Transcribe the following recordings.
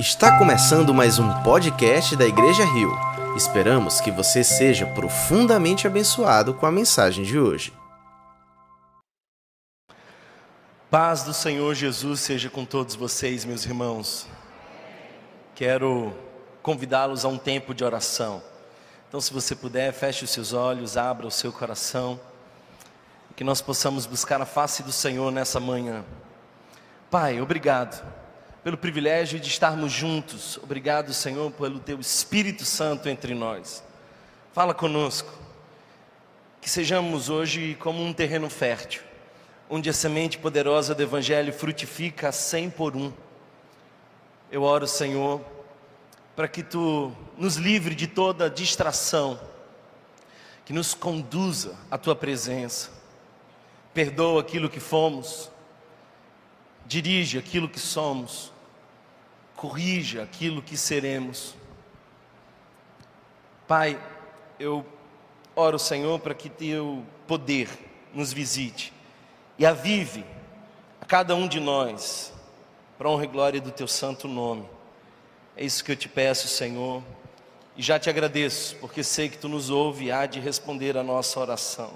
Está começando mais um podcast da Igreja Rio. Esperamos que você seja profundamente abençoado com a mensagem de hoje. Paz do Senhor Jesus seja com todos vocês, meus irmãos. Quero convidá-los a um tempo de oração. Então, se você puder, feche os seus olhos, abra o seu coração, que nós possamos buscar a face do Senhor nessa manhã. Pai, obrigado pelo privilégio de estarmos juntos. Obrigado, Senhor, pelo teu Espírito Santo entre nós. Fala conosco. Que sejamos hoje como um terreno fértil, onde a semente poderosa do Evangelho frutifica a cem por um. Eu oro, Senhor, para que tu nos livre de toda distração, que nos conduza à tua presença. Perdoa aquilo que fomos, dirige aquilo que somos, corrija aquilo que seremos. Pai, eu oro, Senhor, para que teu poder nos visite e avive a cada um de nós, para honra e glória do teu santo nome. É isso que eu te peço, Senhor, e já te agradeço, porque sei que tu nos ouve e há de responder a nossa oração.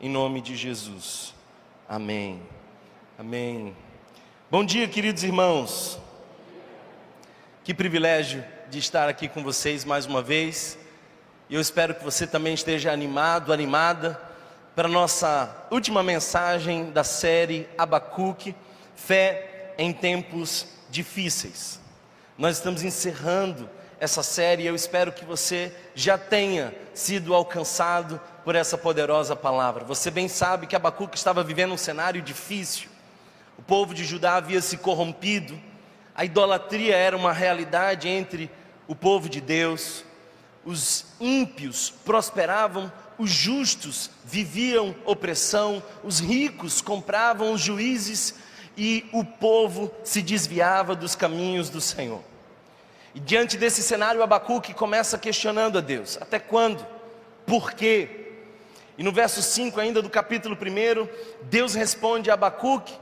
Em nome de Jesus. Amém. Amém. Bom dia, queridos irmãos. Que privilégio de estar aqui com vocês mais uma vez. Eu espero que você também esteja animado, animada para nossa última mensagem da série Abacuque, Fé em Tempos Difíceis. Nós estamos encerrando essa série e eu espero que você já tenha sido alcançado por essa poderosa palavra. Você bem sabe que Abacuque estava vivendo um cenário difícil povo de Judá havia se corrompido, a idolatria era uma realidade entre o povo de Deus, os ímpios prosperavam, os justos viviam opressão, os ricos compravam os juízes e o povo se desviava dos caminhos do Senhor. E diante desse cenário, Abacuque começa questionando a Deus: até quando? Por quê? E no verso 5 ainda do capítulo 1, Deus responde a Abacuque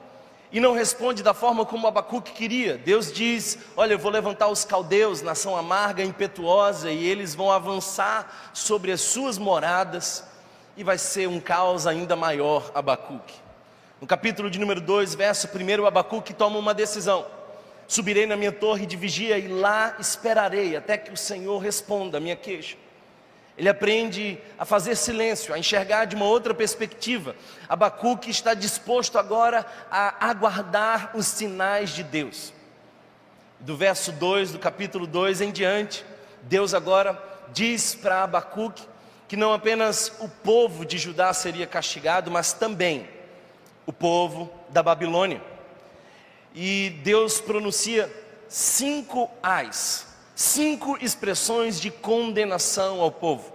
e não responde da forma como Abacuque queria. Deus diz: Olha, eu vou levantar os caldeus, nação amarga, impetuosa, e eles vão avançar sobre as suas moradas, e vai ser um caos ainda maior, Abacuque. No capítulo de número 2, verso 1, Abacuque toma uma decisão: Subirei na minha torre de vigia e lá esperarei até que o Senhor responda a minha queixa. Ele aprende a fazer silêncio, a enxergar de uma outra perspectiva. Abacuque está disposto agora a aguardar os sinais de Deus. Do verso 2 do capítulo 2 em diante, Deus agora diz para Abacuque que não apenas o povo de Judá seria castigado, mas também o povo da Babilônia. E Deus pronuncia cinco ais cinco expressões de condenação ao povo.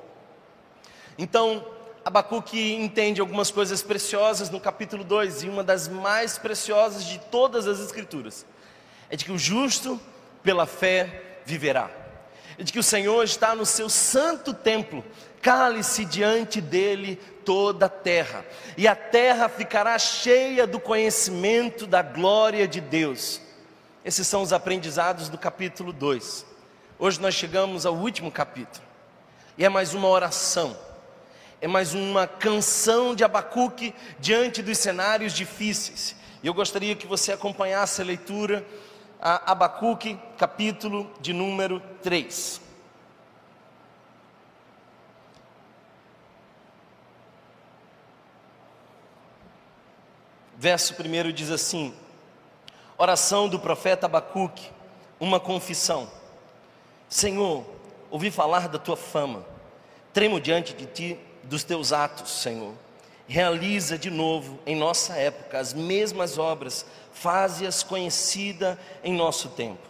Então, Abacuque entende algumas coisas preciosas no capítulo 2, e uma das mais preciosas de todas as Escrituras é de que o justo, pela fé, viverá. É de que o Senhor está no seu santo templo, cale-se diante dele toda a terra, e a terra ficará cheia do conhecimento da glória de Deus. Esses são os aprendizados do capítulo 2. Hoje nós chegamos ao último capítulo, e é mais uma oração, é mais uma canção de Abacuque diante dos cenários difíceis. E eu gostaria que você acompanhasse a leitura a Abacuque, capítulo de número 3. Verso 1 diz assim: Oração do profeta Abacuque, uma confissão. Senhor, ouvi falar da tua fama, tremo diante de ti dos teus atos, Senhor. Realiza de novo em nossa época as mesmas obras, faze-as conhecida em nosso tempo.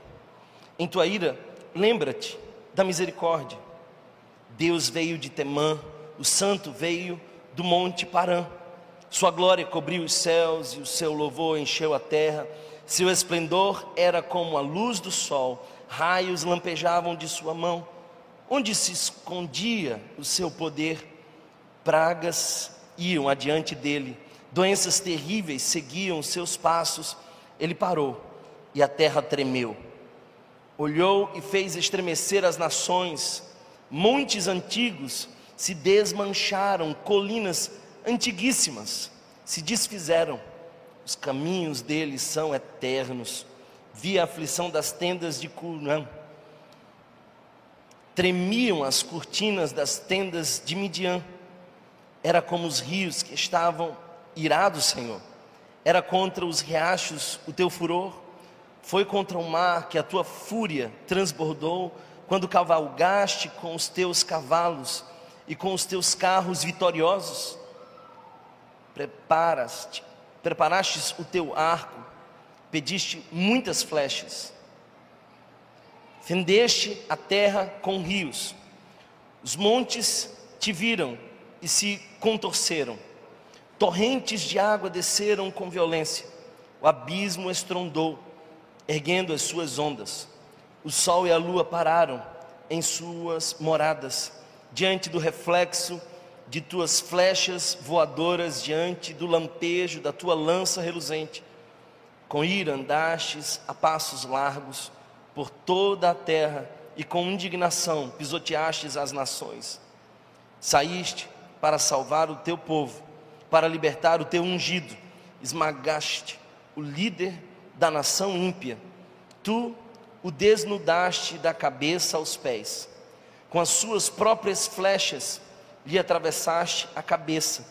Em tua ira, lembra-te da misericórdia. Deus veio de Temã, o santo veio do monte Parã. Sua glória cobriu os céus e o seu louvor encheu a terra. Seu esplendor era como a luz do sol raios lampejavam de sua mão. Onde se escondia o seu poder, pragas iam adiante dele, doenças terríveis seguiam seus passos. Ele parou e a terra tremeu. olhou e fez estremecer as nações, montes antigos se desmancharam, colinas antiguíssimas se desfizeram, os caminhos deles são eternos. Vi a aflição das tendas de Curã, tremiam as cortinas das tendas de Midian, era como os rios que estavam irados, Senhor, era contra os riachos o teu furor, foi contra o mar que a tua fúria transbordou, quando cavalgaste com os teus cavalos e com os teus carros vitoriosos. Preparaste, preparastes o teu arco, pediste muitas flechas, fendeste a terra com rios, os montes te viram e se contorceram, torrentes de água desceram com violência, o abismo estrondou, erguendo as suas ondas, o sol e a lua pararam em suas moradas, diante do reflexo de tuas flechas voadoras, diante do lampejo da tua lança reluzente. Com ira andastes a passos largos por toda a terra e com indignação pisoteastes as nações. Saíste para salvar o teu povo, para libertar o teu ungido, esmagaste o líder da nação ímpia. Tu o desnudaste da cabeça aos pés com as suas próprias flechas lhe atravessaste a cabeça,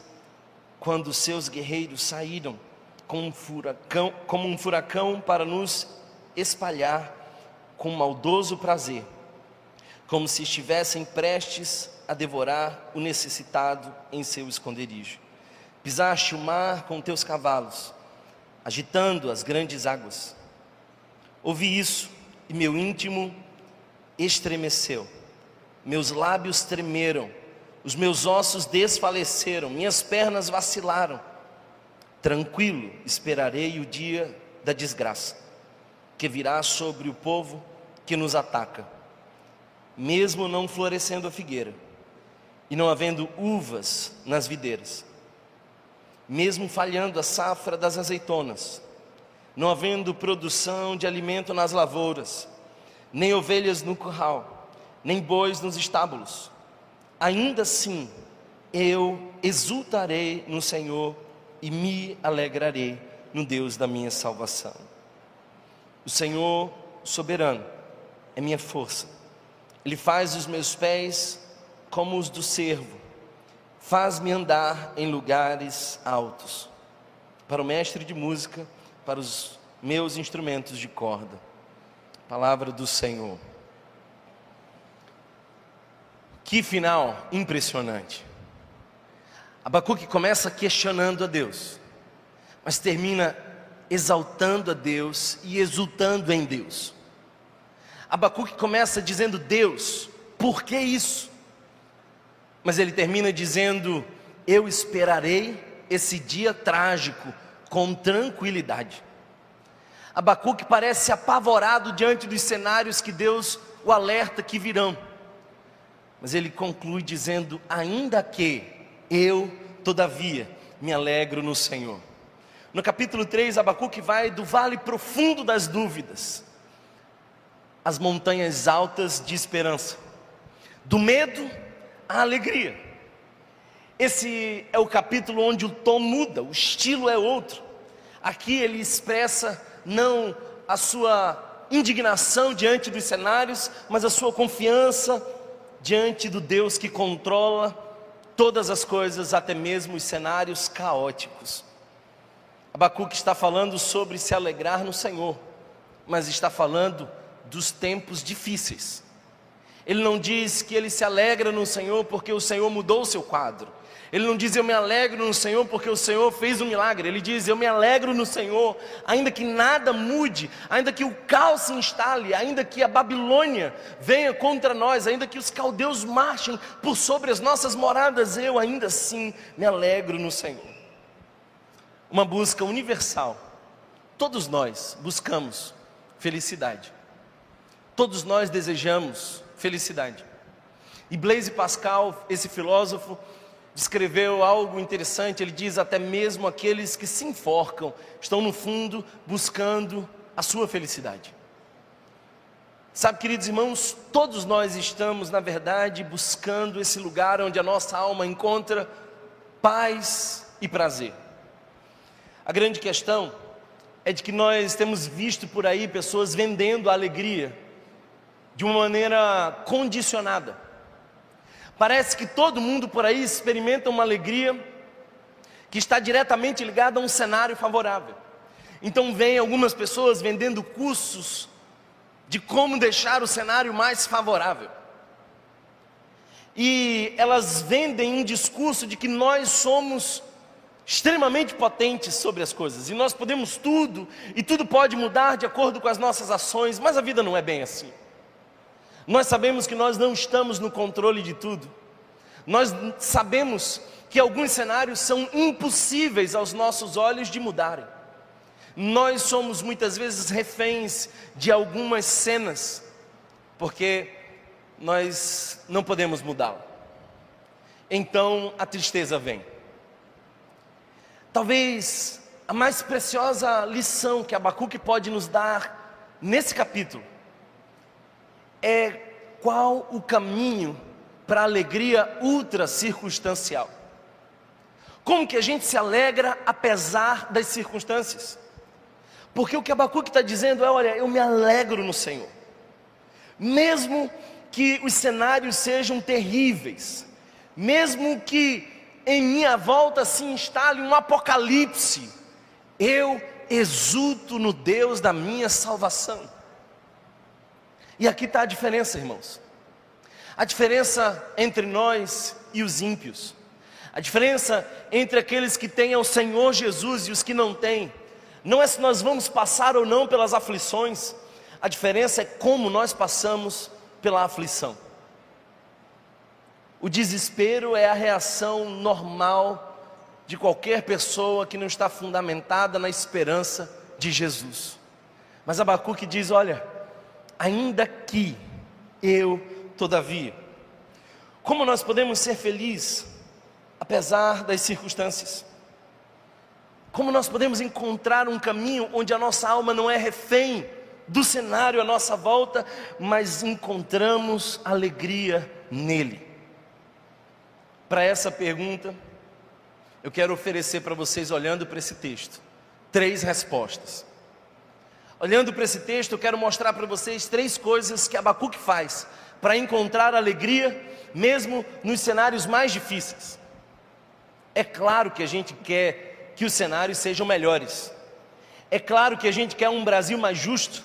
quando seus guerreiros saíram como um furacão, como um furacão para nos espalhar com maldoso prazer, como se estivessem prestes a devorar o necessitado em seu esconderijo. Pisaste o mar com teus cavalos, agitando as grandes águas. Ouvi isso e meu íntimo estremeceu meus lábios tremeram, os meus ossos desfaleceram, minhas pernas vacilaram. Tranquilo esperarei o dia da desgraça, que virá sobre o povo que nos ataca. Mesmo não florescendo a figueira, e não havendo uvas nas videiras, mesmo falhando a safra das azeitonas, não havendo produção de alimento nas lavouras, nem ovelhas no curral, nem bois nos estábulos. Ainda assim, eu exultarei no Senhor e me alegrarei no Deus da minha salvação. O Senhor soberano é minha força. Ele faz os meus pés como os do servo, faz-me andar em lugares altos. Para o mestre de música, para os meus instrumentos de corda. Palavra do Senhor. Que final impressionante. Abacuque começa questionando a Deus, mas termina exaltando a Deus e exultando em Deus. Abacuque começa dizendo: Deus, por que isso? Mas ele termina dizendo: Eu esperarei esse dia trágico com tranquilidade. Abacuque parece apavorado diante dos cenários que Deus o alerta que virão. Mas ele conclui dizendo: Ainda que eu, todavia, me alegro no Senhor. No capítulo 3, Abacuque vai do vale profundo das dúvidas, às montanhas altas de esperança, do medo à alegria. Esse é o capítulo onde o tom muda, o estilo é outro. Aqui ele expressa não a sua indignação diante dos cenários, mas a sua confiança diante do Deus que controla todas as coisas, até mesmo os cenários caóticos. Abacuque está falando sobre se alegrar no Senhor, mas está falando dos tempos difíceis. Ele não diz que ele se alegra no Senhor porque o Senhor mudou o seu quadro. Ele não diz eu me alegro no Senhor porque o Senhor fez um milagre. Ele diz eu me alegro no Senhor, ainda que nada mude, ainda que o caos se instale, ainda que a Babilônia venha contra nós, ainda que os caldeus marchem por sobre as nossas moradas, eu ainda assim me alegro no Senhor. Uma busca universal. Todos nós buscamos felicidade. Todos nós desejamos felicidade. E Blaise Pascal, esse filósofo, descreveu algo interessante. Ele diz: até mesmo aqueles que se enforcam estão no fundo buscando a sua felicidade. Sabe, queridos irmãos, todos nós estamos, na verdade, buscando esse lugar onde a nossa alma encontra paz e prazer. A grande questão é de que nós temos visto por aí pessoas vendendo a alegria de uma maneira condicionada. Parece que todo mundo por aí experimenta uma alegria que está diretamente ligada a um cenário favorável. Então, vem algumas pessoas vendendo cursos de como deixar o cenário mais favorável. E elas vendem um discurso de que nós somos extremamente potentes sobre as coisas e nós podemos tudo e tudo pode mudar de acordo com as nossas ações, mas a vida não é bem assim. Nós sabemos que nós não estamos no controle de tudo. Nós sabemos que alguns cenários são impossíveis aos nossos olhos de mudarem. Nós somos muitas vezes reféns de algumas cenas, porque nós não podemos mudá-la. Então a tristeza vem. Talvez a mais preciosa lição que Abacuque pode nos dar nesse capítulo é qual o caminho para a alegria ultra circunstancial. Como que a gente se alegra apesar das circunstâncias? Porque o que Abacuque está dizendo é: olha, eu me alegro no Senhor, mesmo que os cenários sejam terríveis, mesmo que em minha volta se instale um apocalipse, eu exulto no Deus da minha salvação. E aqui está a diferença, irmãos. A diferença entre nós e os ímpios. A diferença entre aqueles que têm o Senhor Jesus e os que não têm não é se nós vamos passar ou não pelas aflições, a diferença é como nós passamos pela aflição. O desespero é a reação normal de qualquer pessoa que não está fundamentada na esperança de Jesus. Mas Abacuque diz: Olha, ainda que eu, todavia, como nós podemos ser felizes apesar das circunstâncias? Como nós podemos encontrar um caminho onde a nossa alma não é refém do cenário à nossa volta, mas encontramos alegria nele? Para essa pergunta, eu quero oferecer para vocês, olhando para esse texto, três respostas. Olhando para esse texto, eu quero mostrar para vocês três coisas que Abacuque faz para encontrar alegria, mesmo nos cenários mais difíceis. É claro que a gente quer que os cenários sejam melhores. É claro que a gente quer um Brasil mais justo.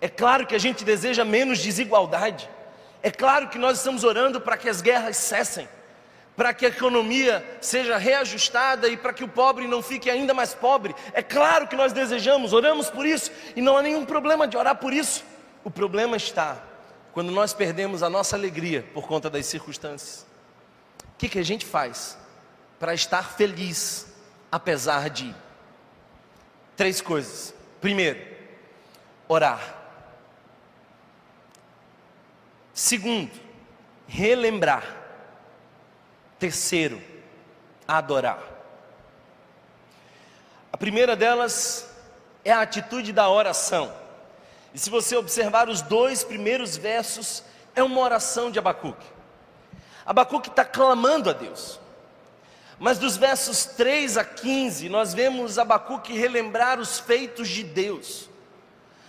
É claro que a gente deseja menos desigualdade. É claro que nós estamos orando para que as guerras cessem, para que a economia seja reajustada e para que o pobre não fique ainda mais pobre. É claro que nós desejamos, oramos por isso e não há nenhum problema de orar por isso. O problema está quando nós perdemos a nossa alegria por conta das circunstâncias. O que, que a gente faz para estar feliz apesar de três coisas. Primeiro, orar. Segundo, relembrar. Terceiro, adorar. A primeira delas é a atitude da oração. E se você observar os dois primeiros versos, é uma oração de Abacuque. Abacuque está clamando a Deus. Mas dos versos 3 a 15, nós vemos Abacuque relembrar os feitos de Deus.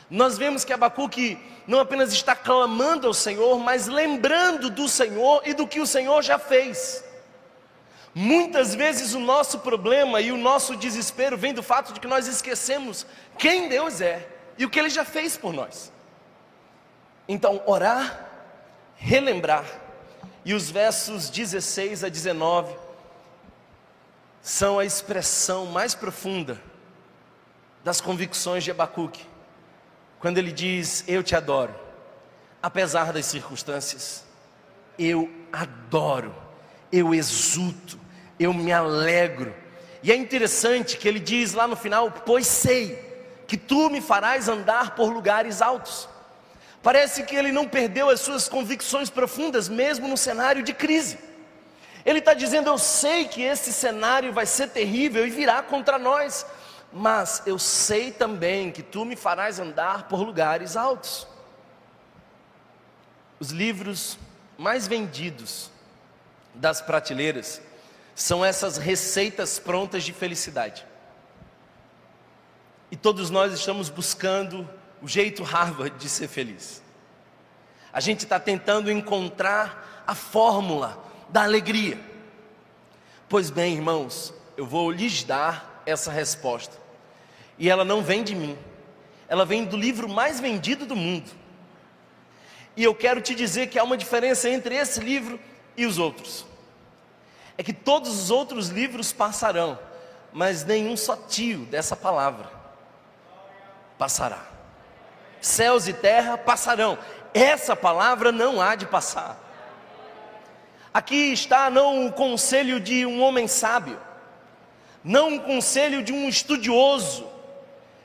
Nós vemos que Abacuque não apenas está clamando ao Senhor, mas lembrando do Senhor e do que o Senhor já fez. Muitas vezes o nosso problema e o nosso desespero vem do fato de que nós esquecemos quem Deus é e o que Ele já fez por nós. Então, orar, relembrar, e os versos 16 a 19 são a expressão mais profunda das convicções de Abacuque, quando ele diz: Eu te adoro, apesar das circunstâncias, eu adoro, eu exulto, eu me alegro. E é interessante que ele diz lá no final: Pois sei que tu me farás andar por lugares altos. Parece que ele não perdeu as suas convicções profundas, mesmo no cenário de crise. Ele está dizendo: Eu sei que esse cenário vai ser terrível e virá contra nós, mas eu sei também que tu me farás andar por lugares altos. Os livros mais vendidos das prateleiras são essas receitas prontas de felicidade. E todos nós estamos buscando o jeito Harvard de ser feliz. A gente está tentando encontrar a fórmula da alegria. Pois bem, irmãos, eu vou lhes dar essa resposta. E ela não vem de mim, ela vem do livro mais vendido do mundo. E eu quero te dizer que há uma diferença entre esse livro e os outros. É que todos os outros livros passarão, mas nenhum só tio dessa palavra passará. Céus e terra passarão, essa palavra não há de passar. Aqui está não o conselho de um homem sábio, não o conselho de um estudioso,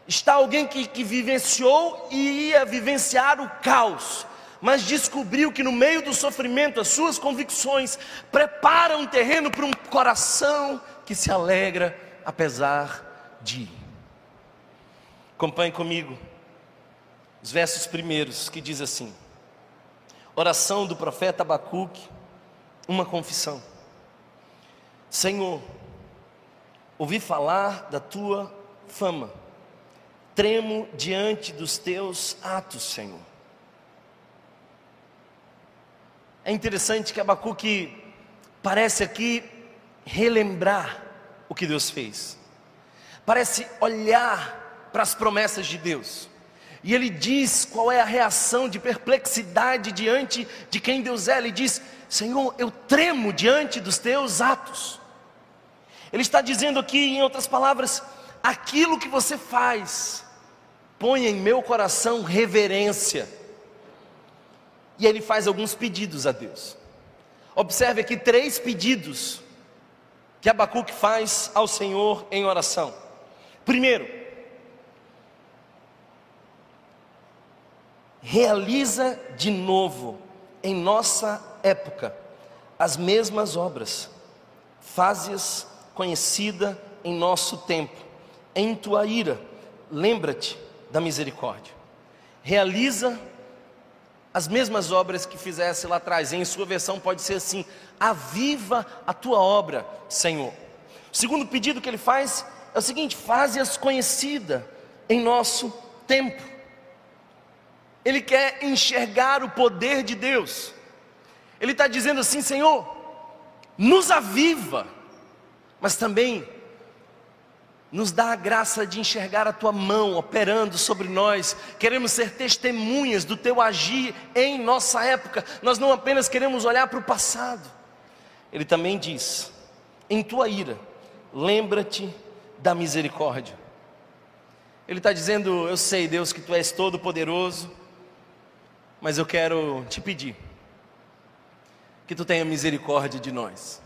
está alguém que, que vivenciou e ia vivenciar o caos, mas descobriu que no meio do sofrimento as suas convicções preparam um terreno para um coração que se alegra apesar de. Acompanhe comigo os versos primeiros que diz assim: Oração do profeta Abacuque, uma confissão. Senhor, ouvi falar da tua fama, tremo diante dos teus atos, Senhor. É interessante que Abacuque parece aqui relembrar o que Deus fez, parece olhar para as promessas de Deus. E ele diz qual é a reação de perplexidade diante de quem Deus é. Ele diz: Senhor, eu tremo diante dos teus atos. Ele está dizendo aqui, em outras palavras, aquilo que você faz, põe em meu coração reverência. E ele faz alguns pedidos a Deus. Observe aqui três pedidos que Abacuque faz ao Senhor em oração. Primeiro, realiza de novo em nossa época as mesmas obras, faze-as conhecida em nosso tempo. Em tua ira, lembra-te da misericórdia. Realiza as mesmas obras que fizesse lá atrás. Em sua versão pode ser assim: aviva a tua obra, Senhor. O segundo pedido que ele faz é o seguinte: faze-as conhecida em nosso tempo. Ele quer enxergar o poder de Deus. Ele está dizendo assim: Senhor, nos aviva, mas também nos dá a graça de enxergar a tua mão operando sobre nós. Queremos ser testemunhas do teu agir em nossa época. Nós não apenas queremos olhar para o passado. Ele também diz: em tua ira, lembra-te da misericórdia. Ele está dizendo: Eu sei, Deus, que tu és todo poderoso, mas eu quero te pedir que tu tenha misericórdia de nós.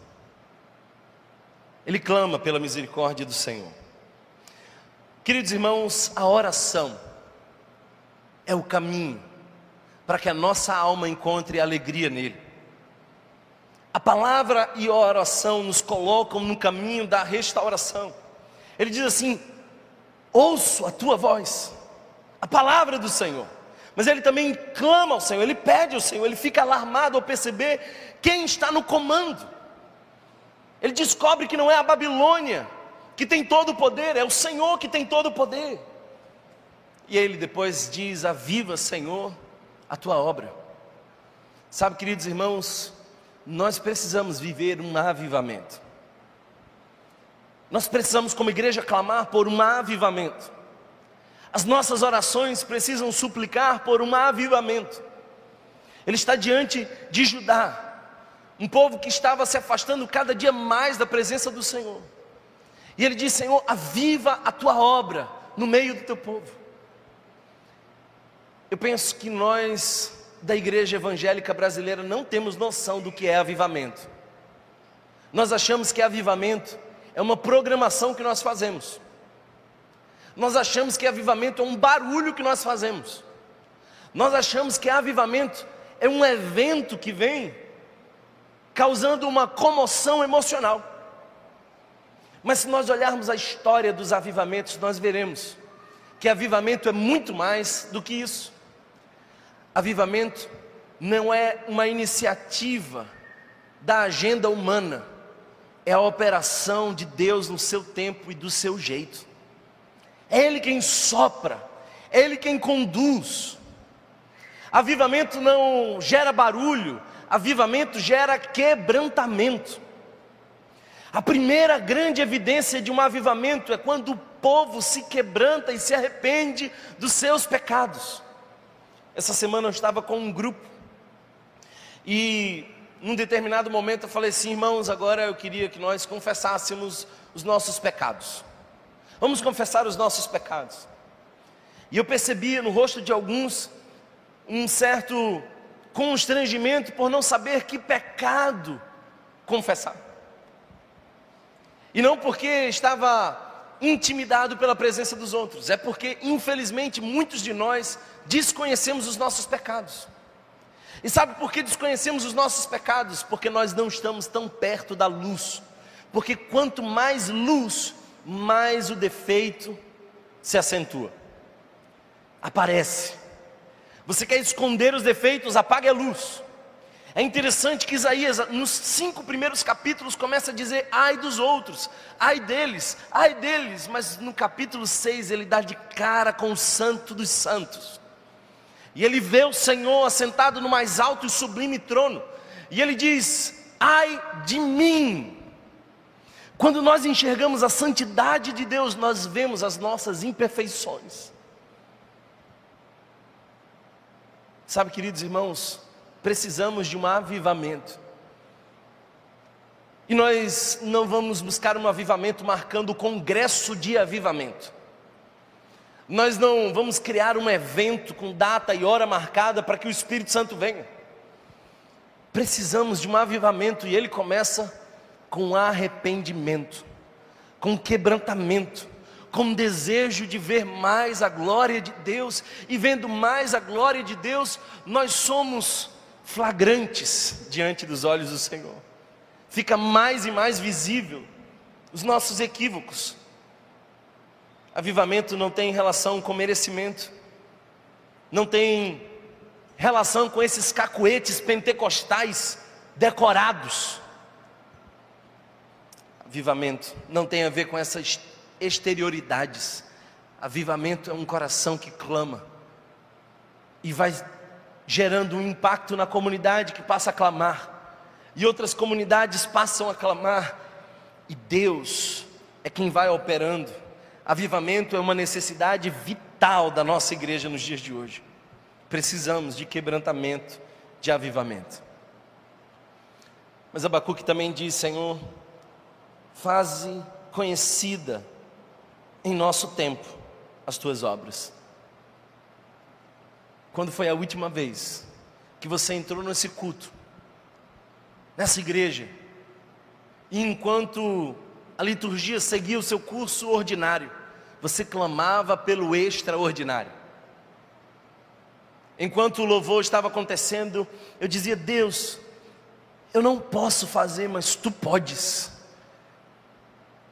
Ele clama pela misericórdia do Senhor. Queridos irmãos, a oração é o caminho para que a nossa alma encontre alegria nele. A palavra e a oração nos colocam no caminho da restauração. Ele diz assim: ouço a tua voz, a palavra do Senhor. Mas ele também clama ao Senhor, ele pede ao Senhor, ele fica alarmado ao perceber quem está no comando. Ele descobre que não é a Babilônia que tem todo o poder, é o Senhor que tem todo o poder. E ele depois diz: Aviva, Senhor, a tua obra. Sabe, queridos irmãos, nós precisamos viver um avivamento. Nós precisamos, como igreja, clamar por um avivamento. As nossas orações precisam suplicar por um avivamento. Ele está diante de Judá, um povo que estava se afastando cada dia mais da presença do Senhor. E ele diz: Senhor, aviva a tua obra no meio do teu povo. Eu penso que nós, da igreja evangélica brasileira, não temos noção do que é avivamento. Nós achamos que avivamento é uma programação que nós fazemos. Nós achamos que avivamento é um barulho que nós fazemos. Nós achamos que avivamento é um evento que vem causando uma comoção emocional. Mas se nós olharmos a história dos avivamentos, nós veremos que avivamento é muito mais do que isso. Avivamento não é uma iniciativa da agenda humana, é a operação de Deus no seu tempo e do seu jeito. É Ele quem sopra, é Ele quem conduz. Avivamento não gera barulho, avivamento gera quebrantamento. A primeira grande evidência de um avivamento é quando o povo se quebranta e se arrepende dos seus pecados. Essa semana eu estava com um grupo e num determinado momento eu falei assim, irmãos, agora eu queria que nós confessássemos os nossos pecados. Vamos confessar os nossos pecados. E eu percebia no rosto de alguns um certo constrangimento por não saber que pecado confessar. E não porque estava intimidado pela presença dos outros, é porque, infelizmente, muitos de nós desconhecemos os nossos pecados. E sabe por que desconhecemos os nossos pecados? Porque nós não estamos tão perto da luz. Porque quanto mais luz, mais o defeito se acentua, aparece. Você quer esconder os defeitos, apague a luz. É interessante que Isaías, nos cinco primeiros capítulos, começa a dizer ai dos outros, ai deles, ai deles, mas no capítulo 6 ele dá de cara com o santo dos santos. E ele vê o Senhor assentado no mais alto e sublime trono, e ele diz: ai de mim. Quando nós enxergamos a santidade de Deus, nós vemos as nossas imperfeições. Sabe, queridos irmãos, precisamos de um avivamento. E nós não vamos buscar um avivamento marcando o congresso de avivamento. Nós não vamos criar um evento com data e hora marcada para que o Espírito Santo venha. Precisamos de um avivamento e ele começa com arrependimento, com quebrantamento, com desejo de ver mais a glória de Deus, e vendo mais a glória de Deus, nós somos flagrantes diante dos olhos do Senhor. Fica mais e mais visível os nossos equívocos. Avivamento não tem relação com merecimento, não tem relação com esses cacuetes pentecostais decorados. Avivamento não tem a ver com essas exterioridades. Avivamento é um coração que clama e vai gerando um impacto na comunidade que passa a clamar, e outras comunidades passam a clamar, e Deus é quem vai operando. Avivamento é uma necessidade vital da nossa igreja nos dias de hoje. Precisamos de quebrantamento, de avivamento. Mas Abacuque também diz: Senhor, faze conhecida em nosso tempo as tuas obras. Quando foi a última vez que você entrou nesse culto, nessa igreja, e enquanto a liturgia seguia o seu curso ordinário, você clamava pelo extraordinário. Enquanto o louvor estava acontecendo, eu dizia: Deus, eu não posso fazer, mas tu podes.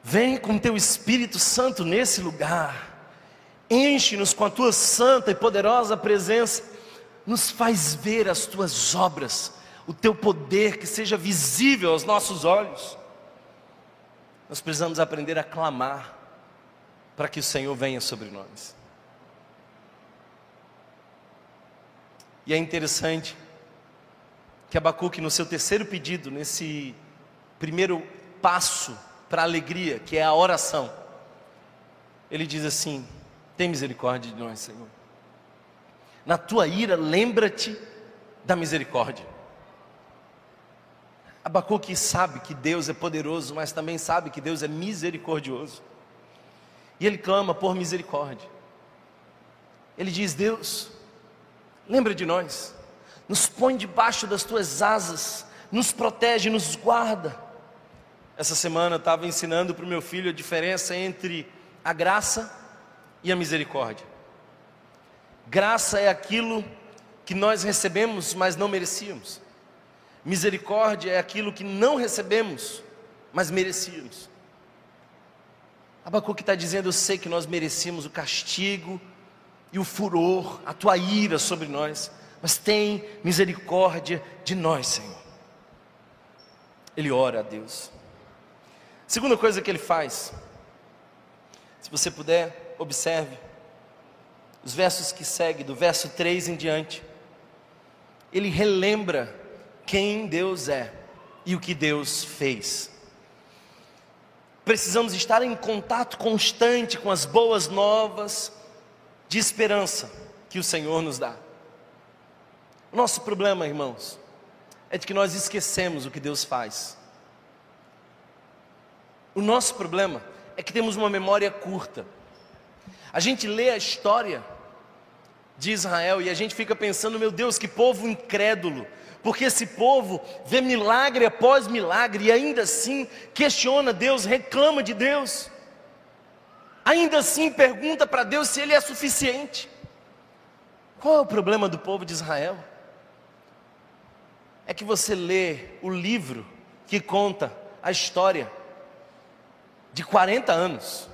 Vem com teu Espírito Santo nesse lugar. Enche-nos com a tua santa e poderosa presença, nos faz ver as tuas obras, o teu poder que seja visível aos nossos olhos. Nós precisamos aprender a clamar para que o Senhor venha sobre nós. E é interessante que Abacuque, no seu terceiro pedido, nesse primeiro passo para a alegria, que é a oração, ele diz assim: tem misericórdia de nós, Senhor. Na tua ira, lembra-te da misericórdia. Abacuque sabe que Deus é poderoso, mas também sabe que Deus é misericordioso. E ele clama por misericórdia. Ele diz: Deus, lembra de nós, nos põe debaixo das tuas asas, nos protege, nos guarda. Essa semana eu estava ensinando para o meu filho a diferença entre a graça e a misericórdia. Graça é aquilo que nós recebemos, mas não merecíamos. Misericórdia é aquilo que não recebemos, mas merecíamos. Abacuque está dizendo: Eu sei que nós merecíamos o castigo e o furor, a tua ira sobre nós, mas tem misericórdia de nós, Senhor. Ele ora a Deus. Segunda coisa que ele faz, se você puder, observe os versos que seguem, do verso 3 em diante. Ele relembra quem Deus é e o que Deus fez. Precisamos estar em contato constante com as boas novas de esperança que o Senhor nos dá. O nosso problema, irmãos, é de que nós esquecemos o que Deus faz. O nosso problema é que temos uma memória curta. A gente lê a história de Israel e a gente fica pensando, meu Deus, que povo incrédulo, porque esse povo vê milagre após milagre e ainda assim questiona Deus, reclama de Deus, ainda assim pergunta para Deus se Ele é suficiente. Qual é o problema do povo de Israel? É que você lê o livro que conta a história de 40 anos,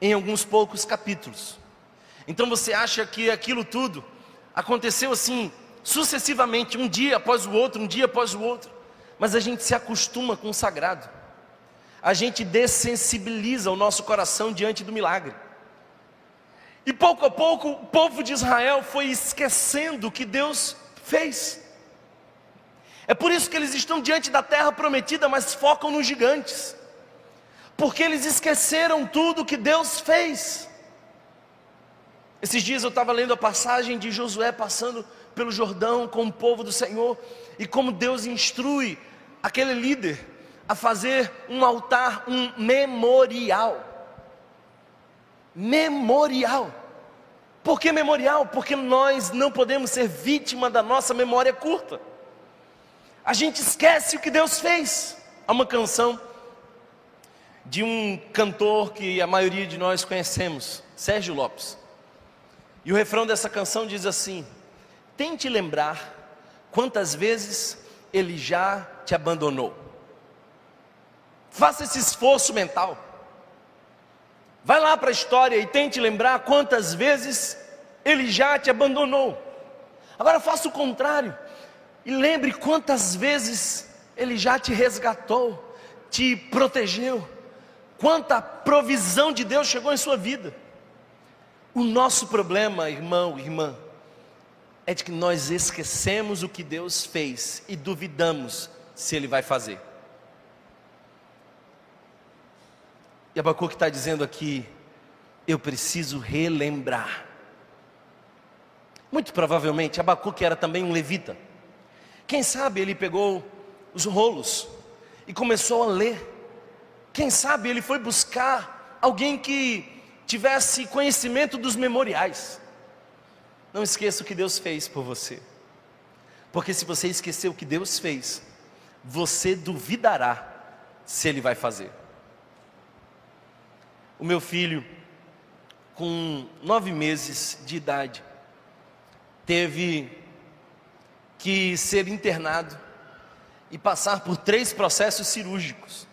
em alguns poucos capítulos. Então você acha que aquilo tudo aconteceu assim sucessivamente, um dia após o outro, um dia após o outro. Mas a gente se acostuma com o sagrado. A gente dessensibiliza o nosso coração diante do milagre. E pouco a pouco o povo de Israel foi esquecendo o que Deus fez. É por isso que eles estão diante da terra prometida, mas focam nos gigantes. Porque eles esqueceram tudo que Deus fez. Esses dias eu estava lendo a passagem de Josué passando pelo Jordão com o povo do Senhor e como Deus instrui aquele líder a fazer um altar, um memorial. Memorial. Por que memorial? Porque nós não podemos ser vítima da nossa memória curta. A gente esquece o que Deus fez. Há uma canção de um cantor que a maioria de nós conhecemos, Sérgio Lopes. E o refrão dessa canção diz assim: Tente lembrar quantas vezes ele já te abandonou. Faça esse esforço mental. Vai lá para a história e tente lembrar quantas vezes ele já te abandonou. Agora faça o contrário e lembre quantas vezes ele já te resgatou, te protegeu, quanta provisão de Deus chegou em sua vida. O nosso problema, irmão, irmã, é de que nós esquecemos o que Deus fez e duvidamos se Ele vai fazer. E Abacuque está dizendo aqui: eu preciso relembrar. Muito provavelmente Abacuque era também um levita. Quem sabe ele pegou os rolos e começou a ler. Quem sabe ele foi buscar alguém que tivesse conhecimento dos memoriais. Não esqueça o que Deus fez por você. Porque se você esquecer o que Deus fez, você duvidará se Ele vai fazer. O meu filho, com nove meses de idade, teve que ser internado e passar por três processos cirúrgicos.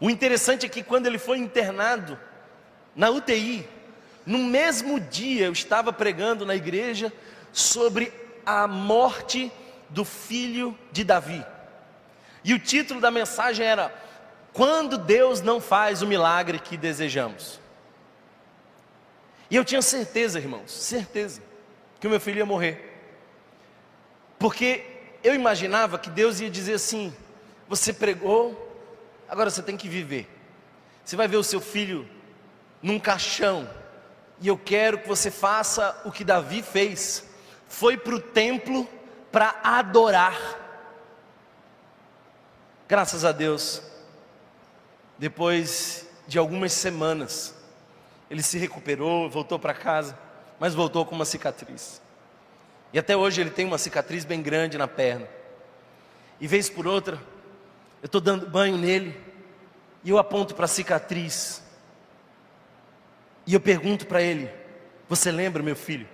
O interessante é que quando ele foi internado na UTI, no mesmo dia eu estava pregando na igreja sobre a morte do filho de Davi. E o título da mensagem era: Quando Deus não faz o milagre que desejamos. E eu tinha certeza, irmãos, certeza, que o meu filho ia morrer. Porque eu imaginava que Deus ia dizer assim: Você pregou, agora você tem que viver. Você vai ver o seu filho num caixão, e eu quero que você faça o que Davi fez: foi para o templo para adorar. Graças a Deus, depois de algumas semanas, ele se recuperou, voltou para casa, mas voltou com uma cicatriz. E até hoje ele tem uma cicatriz bem grande na perna. E vez por outra, eu estou dando banho nele e eu aponto para a cicatriz e eu pergunto para ele: Você lembra, meu filho?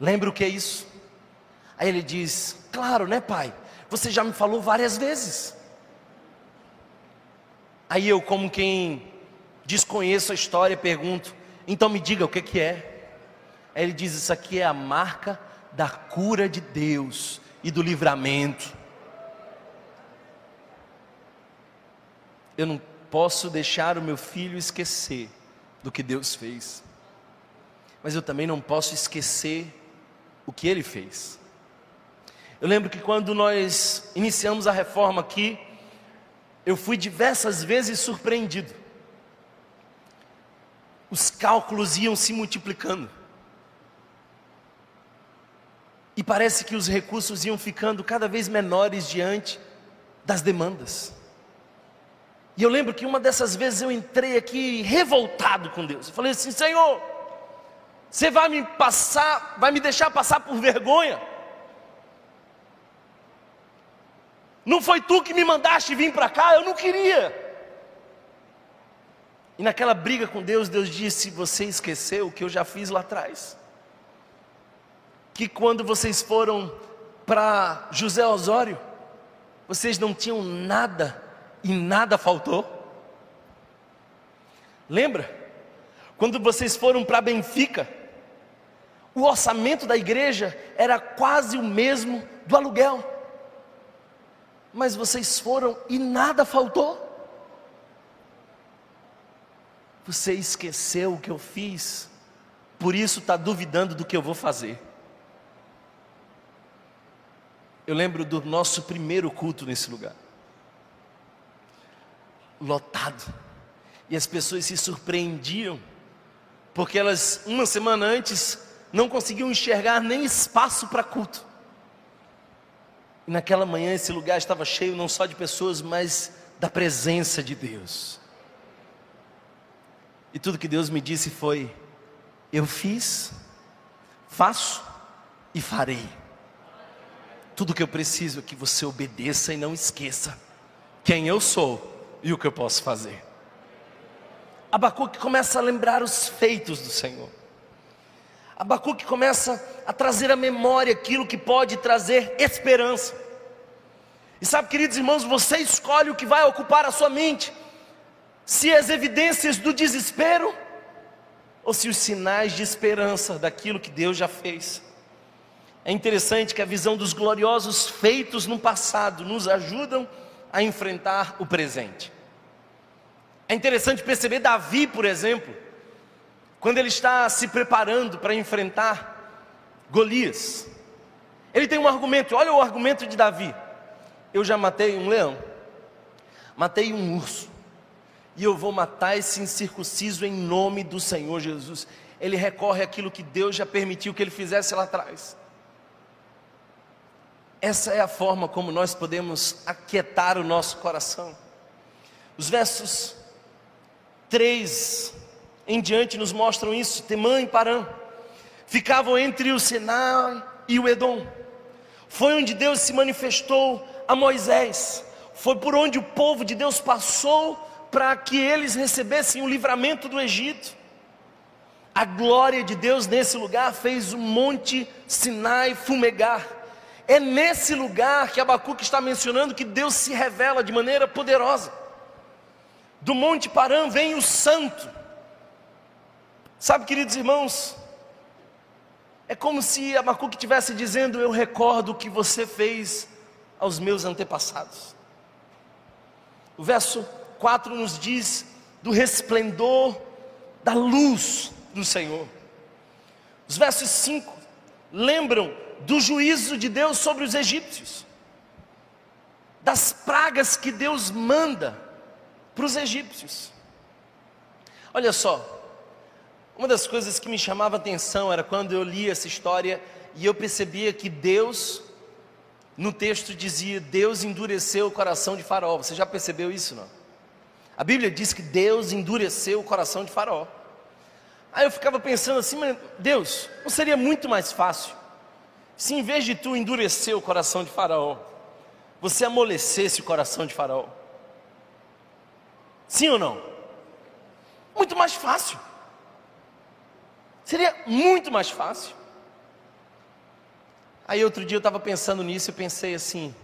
Lembra o que é isso? Aí ele diz: Claro, né, pai? Você já me falou várias vezes. Aí eu, como quem desconheço a história, pergunto: Então me diga o que, que é. Aí ele diz: Isso aqui é a marca da cura de Deus e do livramento. Eu não posso deixar o meu filho esquecer do que Deus fez, mas eu também não posso esquecer o que ele fez. Eu lembro que quando nós iniciamos a reforma aqui, eu fui diversas vezes surpreendido. Os cálculos iam se multiplicando. E parece que os recursos iam ficando cada vez menores diante das demandas. E eu lembro que uma dessas vezes eu entrei aqui revoltado com Deus. Eu falei assim: Senhor, você vai me passar, vai me deixar passar por vergonha? Não foi tu que me mandaste vir para cá, eu não queria. E naquela briga com Deus, Deus disse: Você esqueceu o que eu já fiz lá atrás? Que quando vocês foram para José Osório, vocês não tinham nada e nada faltou? Lembra? Quando vocês foram para Benfica, o orçamento da igreja era quase o mesmo do aluguel mas vocês foram e nada faltou. Você esqueceu o que eu fiz, por isso está duvidando do que eu vou fazer. Eu lembro do nosso primeiro culto nesse lugar, lotado, e as pessoas se surpreendiam, porque elas, uma semana antes, não conseguiam enxergar nem espaço para culto. E naquela manhã esse lugar estava cheio não só de pessoas, mas da presença de Deus. E tudo que Deus me disse foi: eu fiz, faço e farei. Tudo que eu preciso é que você obedeça e não esqueça quem eu sou e o que eu posso fazer. Abacuque começa a lembrar os feitos do Senhor. Abacuque começa a trazer à memória aquilo que pode trazer esperança. E sabe, queridos irmãos, você escolhe o que vai ocupar a sua mente: se as evidências do desespero ou se os sinais de esperança daquilo que Deus já fez. É interessante que a visão dos gloriosos feitos no passado nos ajudam a enfrentar o presente. É interessante perceber Davi, por exemplo, quando ele está se preparando para enfrentar Golias. Ele tem um argumento, olha o argumento de Davi. Eu já matei um leão, matei um urso, e eu vou matar esse incircunciso em nome do Senhor Jesus. Ele recorre àquilo que Deus já permitiu que ele fizesse lá atrás. Essa é a forma como nós podemos aquietar o nosso coração. Os versos 3 em diante nos mostram isso. Temã e Parã ficavam entre o Sinai e o Edom. Foi onde Deus se manifestou a Moisés. Foi por onde o povo de Deus passou para que eles recebessem o livramento do Egito. A glória de Deus nesse lugar fez o monte Sinai fumegar. É nesse lugar que Abacuque está mencionando que Deus se revela de maneira poderosa. Do Monte Parã vem o santo, Sabe, queridos irmãos, é como se Abacuque estivesse dizendo: Eu recordo o que você fez aos meus antepassados. O verso 4 nos diz do resplendor da luz do Senhor. Os versos 5 lembram do juízo de Deus sobre os egípcios, das pragas que Deus manda para os egípcios. Olha só, uma das coisas que me chamava atenção era quando eu li essa história e eu percebia que Deus, no texto dizia, Deus endureceu o coração de Faraó. Você já percebeu isso, não? A Bíblia diz que Deus endureceu o coração de Faraó. Aí eu ficava pensando assim, mas Deus, não seria muito mais fácil se em vez de tu endurecer o coração de Faraó, você amolecesse o coração de Faraó? Sim ou não? Muito mais fácil. Seria muito mais fácil. Aí outro dia eu estava pensando nisso e pensei assim: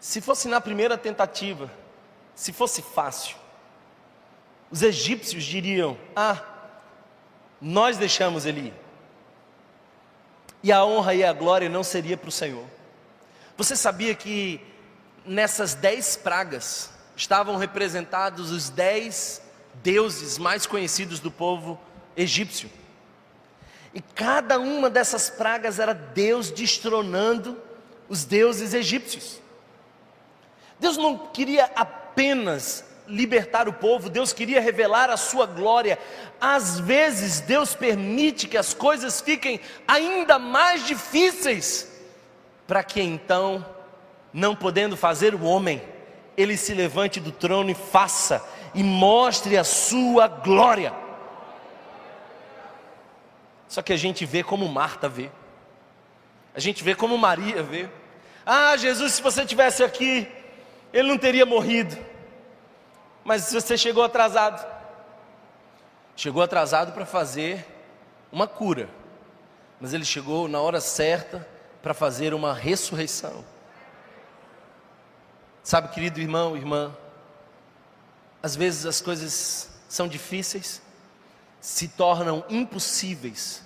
se fosse na primeira tentativa, se fosse fácil, os egípcios diriam: Ah, nós deixamos ele ir. E a honra e a glória não seria para o Senhor. Você sabia que nessas dez pragas estavam representados os dez deuses mais conhecidos do povo egípcio? E cada uma dessas pragas era Deus destronando os deuses egípcios. Deus não queria apenas libertar o povo, Deus queria revelar a sua glória. Às vezes, Deus permite que as coisas fiquem ainda mais difíceis, para que então, não podendo fazer o homem, ele se levante do trono e faça e mostre a sua glória. Só que a gente vê como Marta vê. A gente vê como Maria vê. Ah, Jesus, se você tivesse aqui, ele não teria morrido. Mas você chegou atrasado. Chegou atrasado para fazer uma cura. Mas ele chegou na hora certa para fazer uma ressurreição. Sabe, querido irmão, irmã, às vezes as coisas são difíceis, se tornam impossíveis,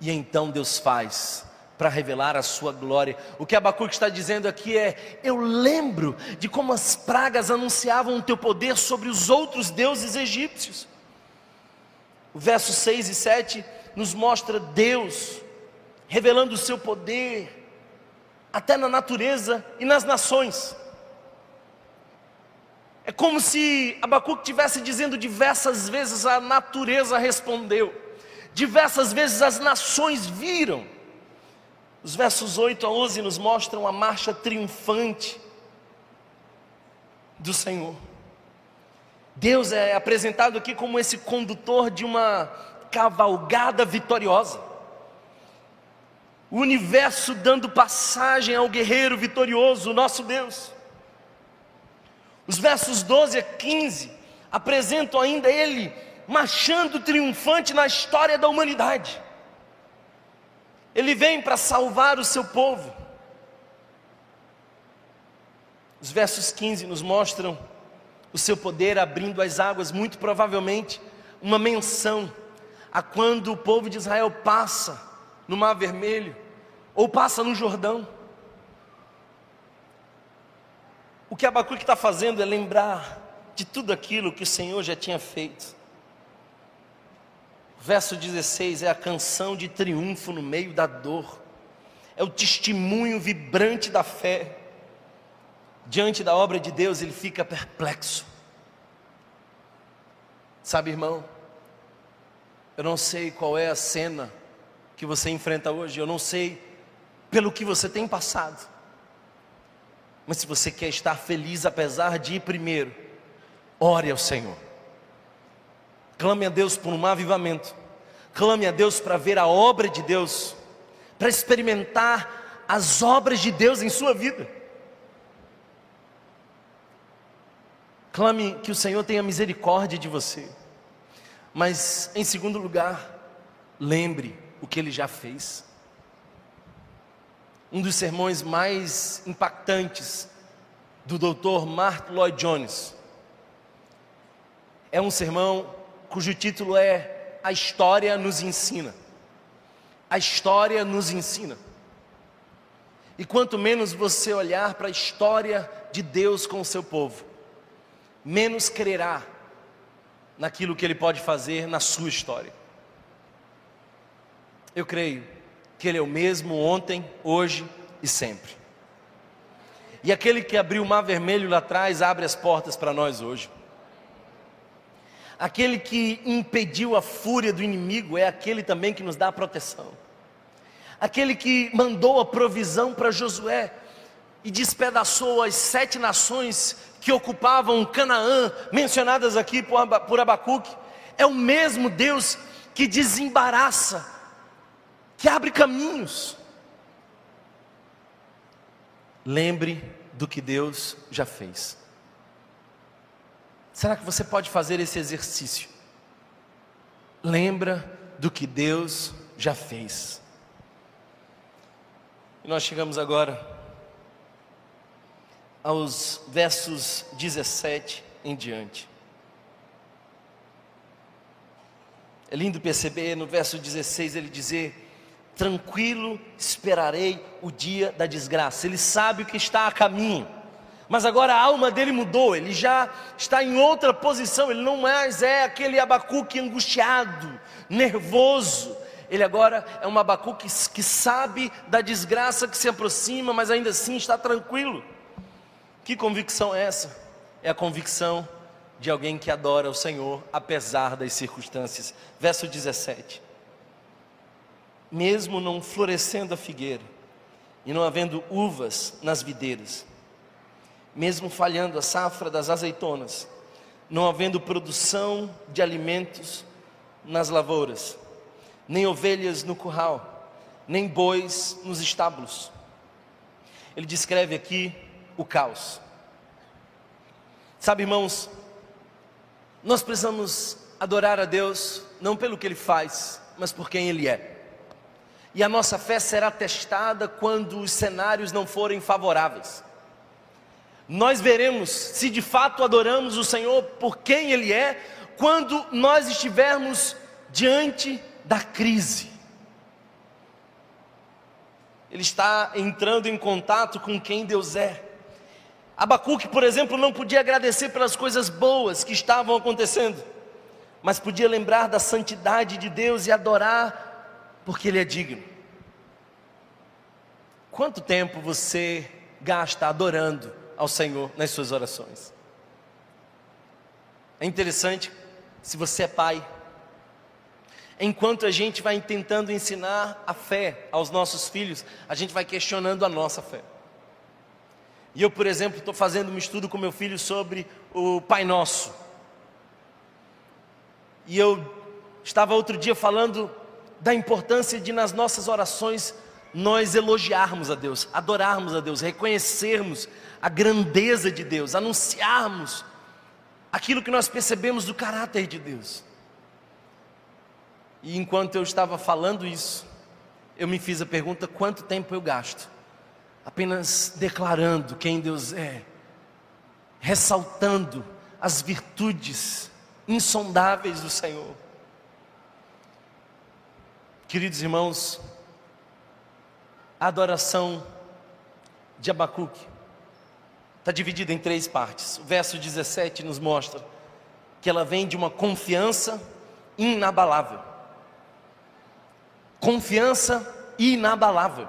e então Deus faz para revelar a sua glória. O que Abacuque está dizendo aqui é: eu lembro de como as pragas anunciavam o teu poder sobre os outros deuses egípcios. O verso 6 e 7 nos mostra Deus revelando o seu poder até na natureza e nas nações. É como se Abacuque estivesse dizendo diversas vezes a natureza respondeu, diversas vezes as nações viram. Os versos 8 a 11 nos mostram a marcha triunfante do Senhor. Deus é apresentado aqui como esse condutor de uma cavalgada vitoriosa. O universo dando passagem ao guerreiro vitorioso, o nosso Deus. Os versos 12 a 15 apresentam ainda ele marchando triunfante na história da humanidade. Ele vem para salvar o seu povo. Os versos 15 nos mostram o seu poder abrindo as águas, muito provavelmente uma menção a quando o povo de Israel passa no Mar Vermelho ou passa no Jordão. O que Abacuque está fazendo é lembrar de tudo aquilo que o Senhor já tinha feito. Verso 16 é a canção de triunfo no meio da dor, é o testemunho vibrante da fé. Diante da obra de Deus, ele fica perplexo. Sabe, irmão, eu não sei qual é a cena que você enfrenta hoje, eu não sei pelo que você tem passado. Mas se você quer estar feliz apesar de ir primeiro, ore ao Senhor. Clame a Deus por um avivamento. Clame a Deus para ver a obra de Deus, para experimentar as obras de Deus em sua vida. Clame que o Senhor tenha misericórdia de você. Mas, em segundo lugar, lembre o que Ele já fez um dos sermões mais impactantes do Dr. Mark Lloyd Jones. É um sermão cujo título é A História nos Ensina. A história nos ensina. E quanto menos você olhar para a história de Deus com o seu povo, menos crerá naquilo que Ele pode fazer na sua história. Eu creio que Ele é o mesmo ontem, hoje e sempre. E aquele que abriu o mar vermelho lá atrás abre as portas para nós hoje. Aquele que impediu a fúria do inimigo é aquele também que nos dá a proteção. Aquele que mandou a provisão para Josué e despedaçou as sete nações que ocupavam Canaã, mencionadas aqui por Abacuque, é o mesmo Deus que desembaraça que abre caminhos. Lembre do que Deus já fez. Será que você pode fazer esse exercício? Lembra do que Deus já fez. E nós chegamos agora aos versos 17 em diante. É lindo perceber no verso 16 ele dizer: tranquilo esperarei o dia da desgraça. Ele sabe o que está a caminho. Mas agora a alma dele mudou, ele já está em outra posição, ele não mais é aquele Abacuque angustiado, nervoso. Ele agora é um Abacuque que, sabe da desgraça que se aproxima, mas ainda assim está tranquilo. Que convicção é essa? É a convicção de alguém que adora o Senhor apesar das circunstâncias. Verso 17. Mesmo não florescendo a figueira e não havendo uvas nas videiras, mesmo falhando a safra das azeitonas, não havendo produção de alimentos nas lavouras, nem ovelhas no curral, nem bois nos estábulos. Ele descreve aqui o caos. Sabe, irmãos, nós precisamos adorar a Deus não pelo que Ele faz, mas por quem Ele é. E a nossa fé será testada quando os cenários não forem favoráveis nós veremos se de fato adoramos o Senhor por quem Ele é, quando nós estivermos diante da crise. Ele está entrando em contato com quem Deus é. Abacuque, por exemplo, não podia agradecer pelas coisas boas que estavam acontecendo, mas podia lembrar da santidade de Deus e adorar porque Ele é digno. Quanto tempo você gasta adorando ao Senhor nas suas orações. É interessante, se você é pai, enquanto a gente vai tentando ensinar a fé aos nossos filhos, a gente vai questionando a nossa fé. E eu, por exemplo, estou fazendo um estudo com meu filho sobre o Pai Nosso. E eu estava outro dia falando da importância de nas nossas orações nós elogiarmos a Deus, adorarmos a Deus, reconhecermos a grandeza de Deus, anunciarmos aquilo que nós percebemos do caráter de Deus. E enquanto eu estava falando isso, eu me fiz a pergunta: quanto tempo eu gasto? Apenas declarando quem Deus é, ressaltando as virtudes insondáveis do Senhor. Queridos irmãos, a adoração de Abacuque está dividida em três partes. O verso 17 nos mostra que ela vem de uma confiança inabalável. Confiança inabalável.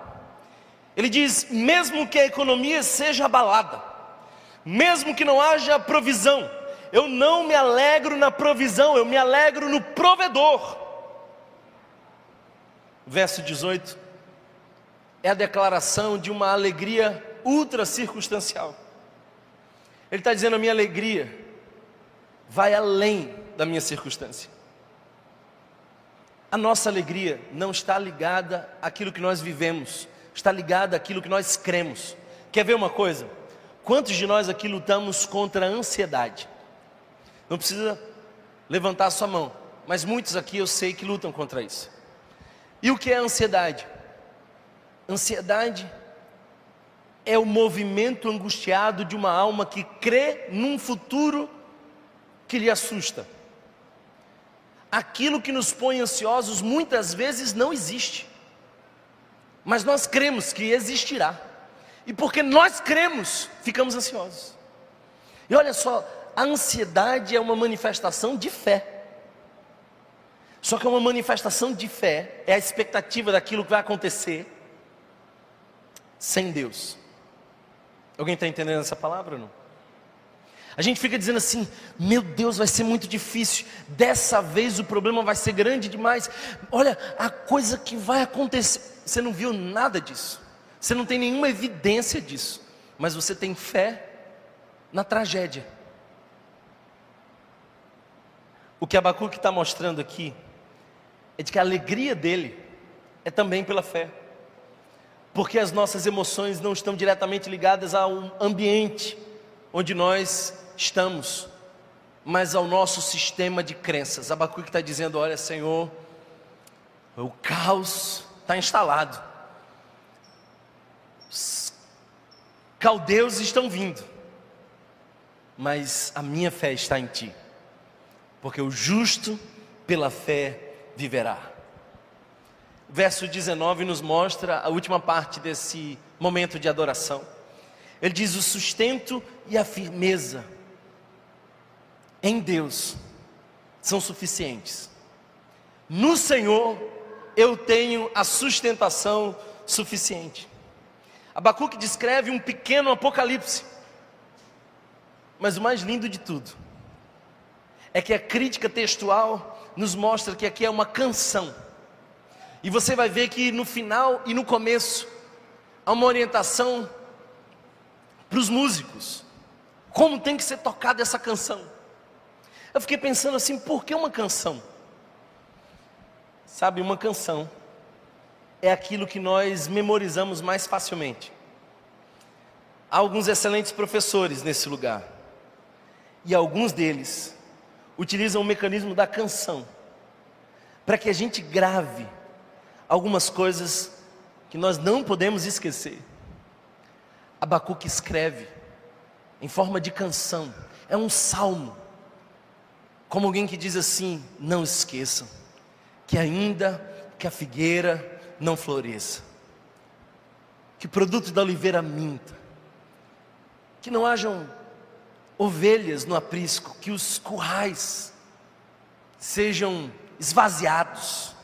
Ele diz: mesmo que a economia seja abalada, mesmo que não haja provisão, eu não me alegro na provisão, eu me alegro no provedor. Verso 18 é a declaração de uma alegria ultra circunstancial. Ele está dizendo: a minha alegria vai além da minha circunstância. A nossa alegria não está ligada àquilo que nós vivemos, está ligada àquilo que nós cremos. Quer ver uma coisa? Quantos de nós aqui lutamos contra a ansiedade? Não precisa levantar sua mão, mas muitos aqui eu sei que lutam contra isso. E o que é ansiedade? Ansiedade é o movimento angustiado de uma alma que crê num futuro que lhe assusta. Aquilo que nos põe ansiosos muitas vezes não existe, mas nós cremos que existirá, e porque nós cremos, ficamos ansiosos. E olha só, a ansiedade é uma manifestação de fé. Só que é uma manifestação de fé, é a expectativa daquilo que vai acontecer sem Deus. Alguém está entendendo essa palavra ou não? A gente fica dizendo assim: meu Deus, vai ser muito difícil, dessa vez o problema vai ser grande demais. Olha, a coisa que vai acontecer, você não viu nada disso, você não tem nenhuma evidência disso, mas você tem fé na tragédia. O que Abacuque está mostrando aqui é de que a alegria dele é também pela fé porque as nossas emoções não estão diretamente ligadas ao ambiente onde nós estamos, mas ao nosso sistema de crenças. Abacuque está dizendo: Olha, Senhor, o caos está instalado, os caldeus estão vindo, mas a minha fé está em Ti, porque o justo pela fé viverá. Verso 19 nos mostra a última parte desse momento de adoração. Ele diz: o sustento e a firmeza em Deus são suficientes. No Senhor eu tenho a sustentação suficiente. Abacuque descreve um pequeno apocalipse, mas o mais lindo de tudo é que a crítica textual nos mostra que aqui é uma canção. E você vai ver que no final e no começo há uma orientação para os músicos. Como tem que ser tocada essa canção? Eu fiquei pensando assim, por que uma canção? Sabe, uma canção é aquilo que nós memorizamos mais facilmente. Há alguns excelentes professores nesse lugar. E alguns deles utilizam o mecanismo da canção para que a gente grave algumas coisas que nós não podemos esquecer. Abacuque escreve em forma de canção, é um salmo, como alguém que diz assim: não esqueçam, que ainda que a figueira não floresça, que o produto da oliveira minta, que não hajam ovelhas no aprisco, que os currais sejam esvaziados.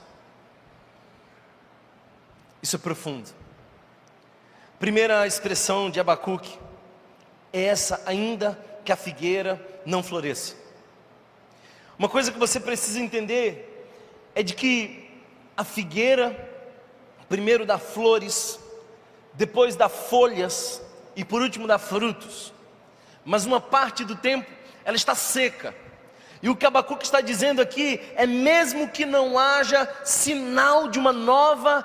Isso é profundo. Primeira expressão de Abacuque é essa, ainda que a figueira não floresça. Uma coisa que você precisa entender é de que a figueira primeiro dá flores, depois dá folhas e por último dá frutos mas uma parte do tempo ela está seca. E o que Abacuque está dizendo aqui é: mesmo que não haja sinal de uma nova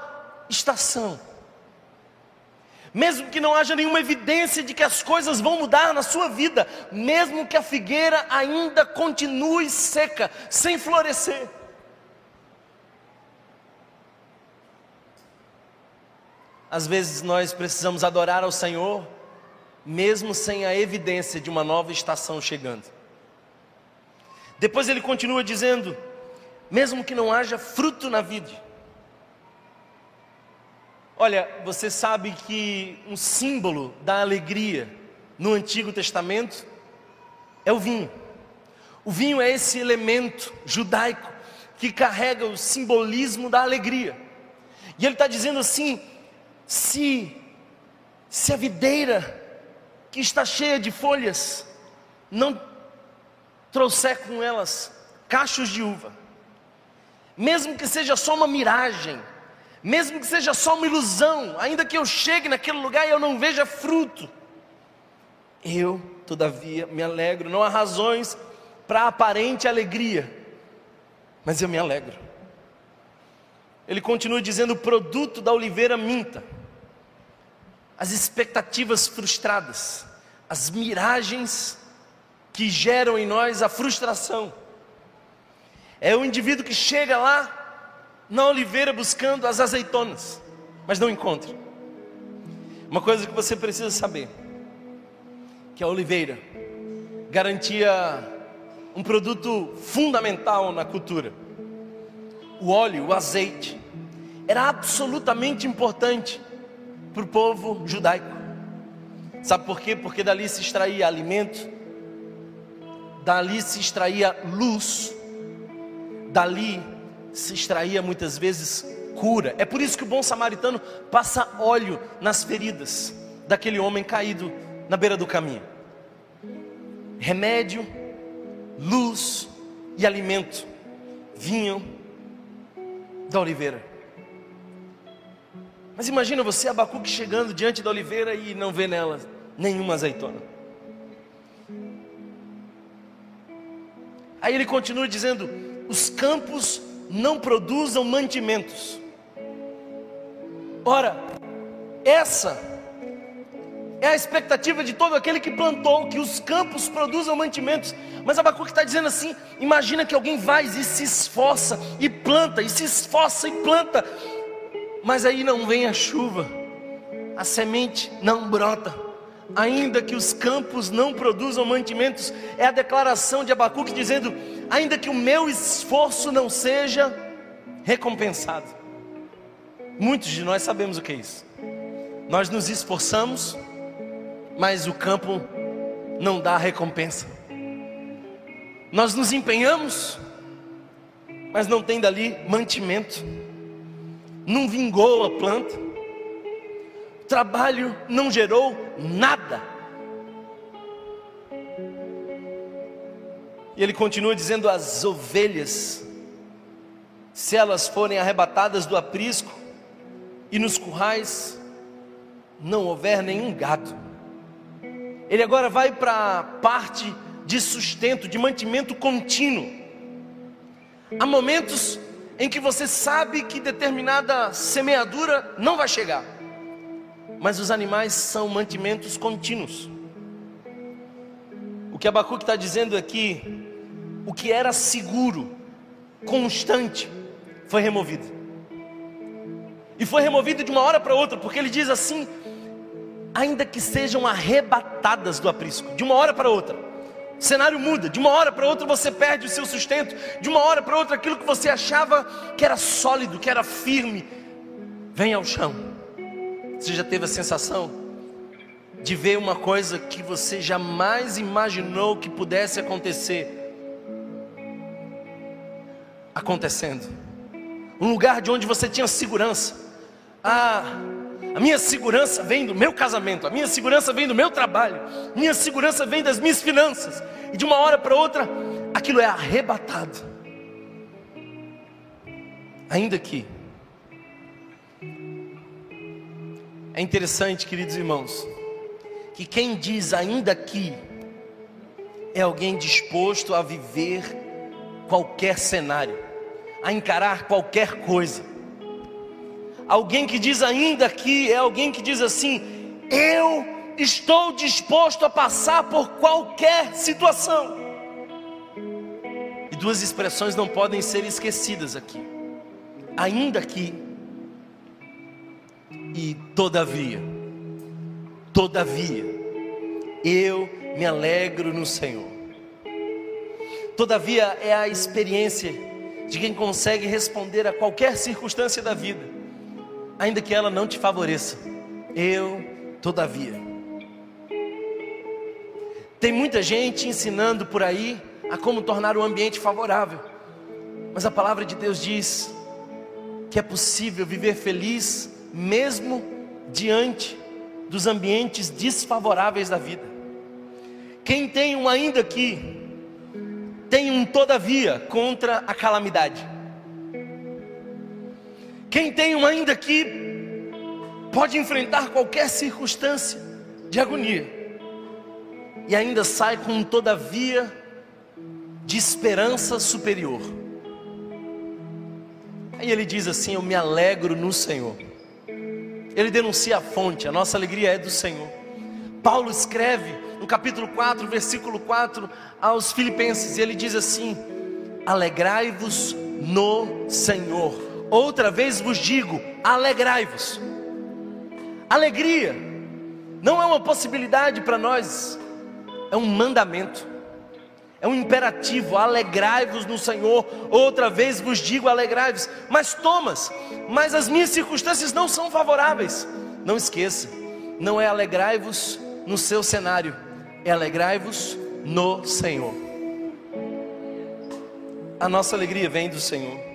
estação, mesmo que não haja nenhuma evidência de que as coisas vão mudar na sua vida, mesmo que a figueira ainda continue seca, sem florescer. Às vezes nós precisamos adorar ao Senhor mesmo sem a evidência de uma nova estação chegando. Depois ele continua dizendo: mesmo que não haja fruto na vida. Olha, você sabe que um símbolo da alegria no Antigo Testamento é o vinho. O vinho é esse elemento judaico que carrega o simbolismo da alegria. E ele está dizendo assim: se, se a videira que está cheia de folhas, não trouxer com elas cachos de uva, mesmo que seja só uma miragem, mesmo que seja só uma ilusão, ainda que eu chegue naquele lugar e eu não veja fruto, eu, todavia, me alegro. Não há razões para aparente alegria, mas eu me alegro. Ele continua dizendo: o produto da oliveira minta as expectativas frustradas, as miragens que geram em nós a frustração. É o indivíduo que chega lá na oliveira buscando as azeitonas, mas não encontra. Uma coisa que você precisa saber, que a oliveira garantia um produto fundamental na cultura. O óleo, o azeite, era absolutamente importante para o povo judaico. Sabe por quê? Porque dali se extraía alimento, dali se extraía luz, dali se extraía muitas vezes cura. É por isso que o bom samaritano passa óleo nas feridas daquele homem caído na beira do caminho. Remédio, luz e alimento vinham da oliveira. Mas imagina você, Abacuque, chegando diante da oliveira e não vê nela nenhuma azeitona. Aí ele continua dizendo: os campos não produzam mantimentos. Ora, essa é a expectativa de todo aquele que plantou, que os campos produzam mantimentos. Mas Abacuque está dizendo assim: imagina que alguém vai e se esforça e planta, e se esforça e planta, mas aí não vem a chuva, a semente não brota, ainda que os campos não produzam mantimentos, é a declaração de Abacuque dizendo: ainda que o meu esforço não seja recompensado. Muitos de nós sabemos o que é isso. Nós nos esforçamos, mas o campo não dá recompensa. Nós nos empenhamos, mas não tem dali mantimento. Não vingou a planta. O trabalho não gerou nada. E ele continua dizendo: as ovelhas, se elas forem arrebatadas do aprisco, e nos currais não houver nenhum gado. Ele agora vai para a parte de sustento, de mantimento contínuo. Há momentos em que você sabe que determinada semeadura não vai chegar, mas os animais são mantimentos contínuos. O que Abacuque está dizendo aqui, o que era seguro, constante, foi removido. E foi removido de uma hora para outra, porque ele diz assim: ainda que sejam arrebatadas do aprisco, de uma hora para outra. O cenário muda, de uma hora para outra você perde o seu sustento, de uma hora para outra aquilo que você achava que era sólido, que era firme, vem ao chão. Você já teve a sensação de ver uma coisa que você jamais imaginou que pudesse acontecer acontecendo? Um lugar de onde você tinha segurança ah, a minha segurança vem do meu casamento, a minha segurança vem do meu trabalho, minha segurança vem das minhas finanças. E de uma hora para outra, aquilo é arrebatado. Ainda que é interessante, queridos irmãos, que quem diz ainda que é alguém disposto a viver qualquer cenário, a encarar qualquer coisa. Alguém que diz ainda aqui é alguém que diz assim: Eu estou disposto a passar por qualquer situação. E duas expressões não podem ser esquecidas aqui. Ainda que e todavia. Todavia, eu me alegro no Senhor. Todavia é a experiência de quem consegue responder a qualquer circunstância da vida ainda que ela não te favoreça. Eu, todavia. Tem muita gente ensinando por aí a como tornar o ambiente favorável. Mas a palavra de Deus diz que é possível viver feliz mesmo diante dos ambientes desfavoráveis da vida. Quem tem um ainda aqui, tem um todavia contra a calamidade. Quem tem um ainda aqui pode enfrentar qualquer circunstância de agonia e ainda sai com um todavia de esperança superior. Aí ele diz assim: Eu me alegro no Senhor. Ele denuncia a fonte, a nossa alegria é do Senhor. Paulo escreve capítulo 4, versículo 4 aos Filipenses, e ele diz assim: Alegrai-vos no Senhor. Outra vez vos digo: alegrai-vos. Alegria não é uma possibilidade para nós, é um mandamento, é um imperativo. Alegrai-vos no Senhor. Outra vez vos digo: alegrai-vos. Mas Thomas, mas as minhas circunstâncias não são favoráveis. Não esqueça, não é alegrai-vos no seu cenário, é alegrai-vos no Senhor. A nossa alegria vem do Senhor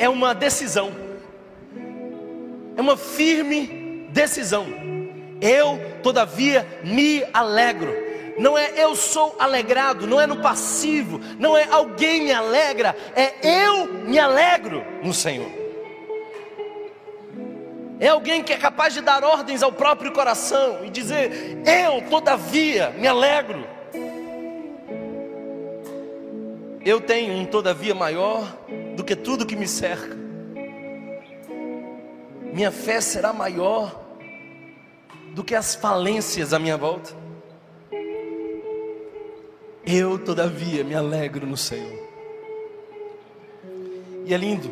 é uma decisão, é uma firme decisão. Eu, todavia, me alegro. Não é eu sou alegrado, não é no passivo, não é alguém me alegra, é eu me alegro no Senhor. É alguém que é capaz de dar ordens ao próprio coração e dizer: Eu, todavia, me alegro. Eu tenho um todavia maior do que tudo que me cerca. Minha fé será maior do que as falências à minha volta. Eu, todavia, me alegro no Senhor. E é lindo,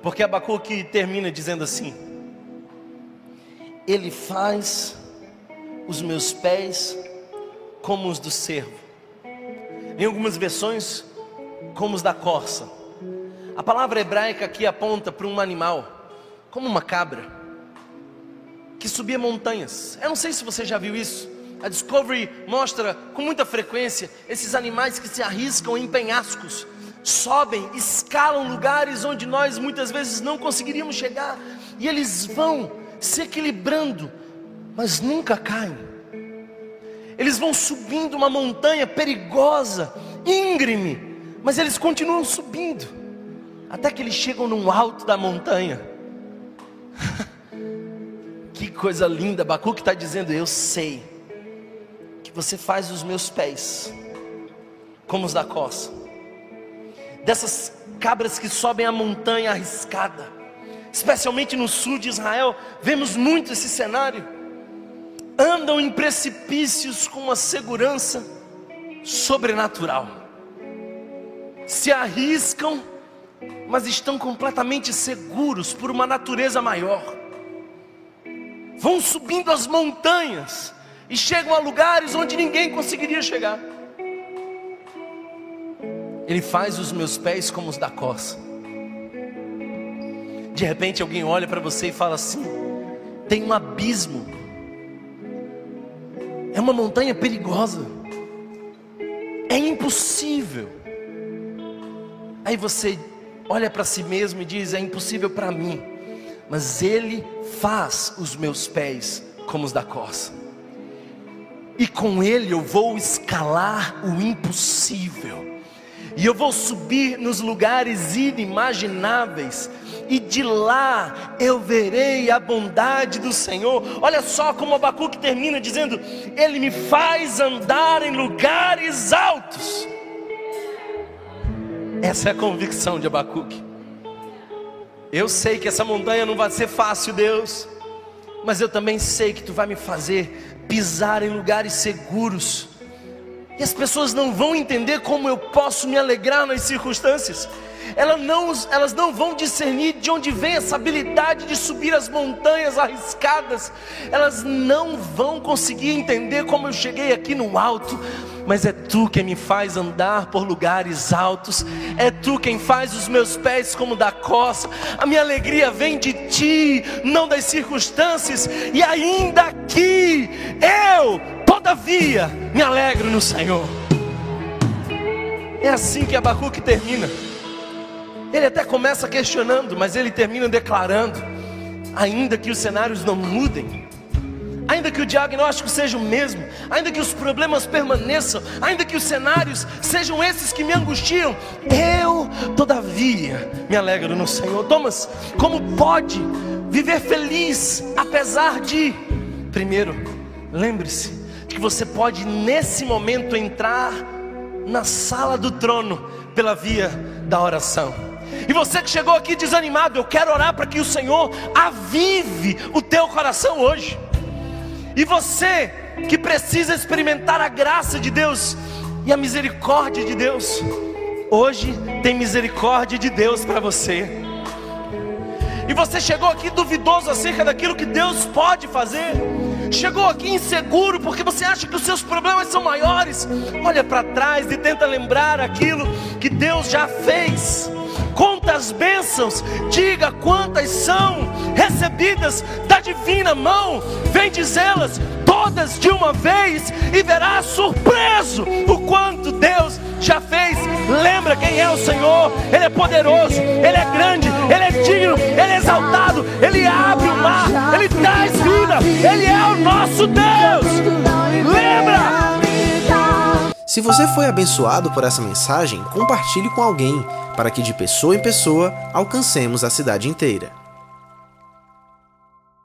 porque Abacuque termina dizendo assim: Ele faz os meus pés como os do cervo. Em algumas versões, como os da corça A palavra hebraica aqui aponta para um animal, como uma cabra, que subia montanhas. Eu não sei se você já viu isso. A Discovery mostra com muita frequência esses animais que se arriscam em penhascos, sobem, escalam lugares onde nós muitas vezes não conseguiríamos chegar, e eles vão se equilibrando, mas nunca caem. Eles vão subindo uma montanha perigosa, íngreme, mas eles continuam subindo, até que eles chegam no alto da montanha. que coisa linda, Bacuque está dizendo: Eu sei que você faz os meus pés como os da coça, dessas cabras que sobem a montanha arriscada, especialmente no sul de Israel, vemos muito esse cenário. Andam em precipícios com uma segurança sobrenatural, se arriscam, mas estão completamente seguros por uma natureza maior. Vão subindo as montanhas, e chegam a lugares onde ninguém conseguiria chegar. Ele faz os meus pés como os da coça. De repente alguém olha para você e fala assim: tem um abismo, é uma montanha perigosa, é impossível. Aí você olha para si mesmo e diz: é impossível para mim, mas Ele faz os meus pés como os da coça e com Ele eu vou escalar o impossível, e eu vou subir nos lugares inimagináveis, e de lá eu verei a bondade do Senhor. Olha só como Abacuque termina dizendo: Ele me faz andar em lugares altos. Essa é a convicção de Abacuque. Eu sei que essa montanha não vai ser fácil, Deus, mas eu também sei que tu vai me fazer pisar em lugares seguros. E as pessoas não vão entender como eu posso me alegrar nas circunstâncias. Elas não, elas não vão discernir de onde vem essa habilidade de subir as montanhas arriscadas. Elas não vão conseguir entender como eu cheguei aqui no alto mas é tu quem me faz andar por lugares altos, é tu quem faz os meus pés como da costa. A minha alegria vem de ti, não das circunstâncias, e ainda aqui eu, todavia, me alegro no Senhor. É assim que Abacuque termina. Ele até começa questionando, mas ele termina declarando: ainda que os cenários não mudem, ainda que o diagnóstico seja o mesmo, ainda que os problemas permaneçam, ainda que os cenários sejam esses que me angustiam, eu, todavia, me alegro no Senhor. Thomas, como pode viver feliz apesar de? Primeiro, lembre-se de que você pode nesse momento entrar na sala do trono pela via da oração. E você que chegou aqui desanimado, eu quero orar para que o Senhor avive o teu coração hoje. E você que precisa experimentar a graça de Deus e a misericórdia de Deus, hoje tem misericórdia de Deus para você. E você chegou aqui duvidoso acerca daquilo que Deus pode fazer. Chegou aqui inseguro porque você acha que os seus problemas são maiores. Olha para trás e tenta lembrar aquilo que Deus já fez conta as bênçãos, diga quantas são recebidas da divina mão, vem dizê-las todas de uma vez e verá surpreso o quanto Deus já fez. Lembra quem é o Senhor? Ele é poderoso, Ele é grande, Ele é digno, Ele é exaltado, Ele abre o mar, Ele traz vida, Ele é o nosso Deus. Lembra? Se você foi abençoado por essa mensagem, compartilhe com alguém, para que de pessoa em pessoa alcancemos a cidade inteira.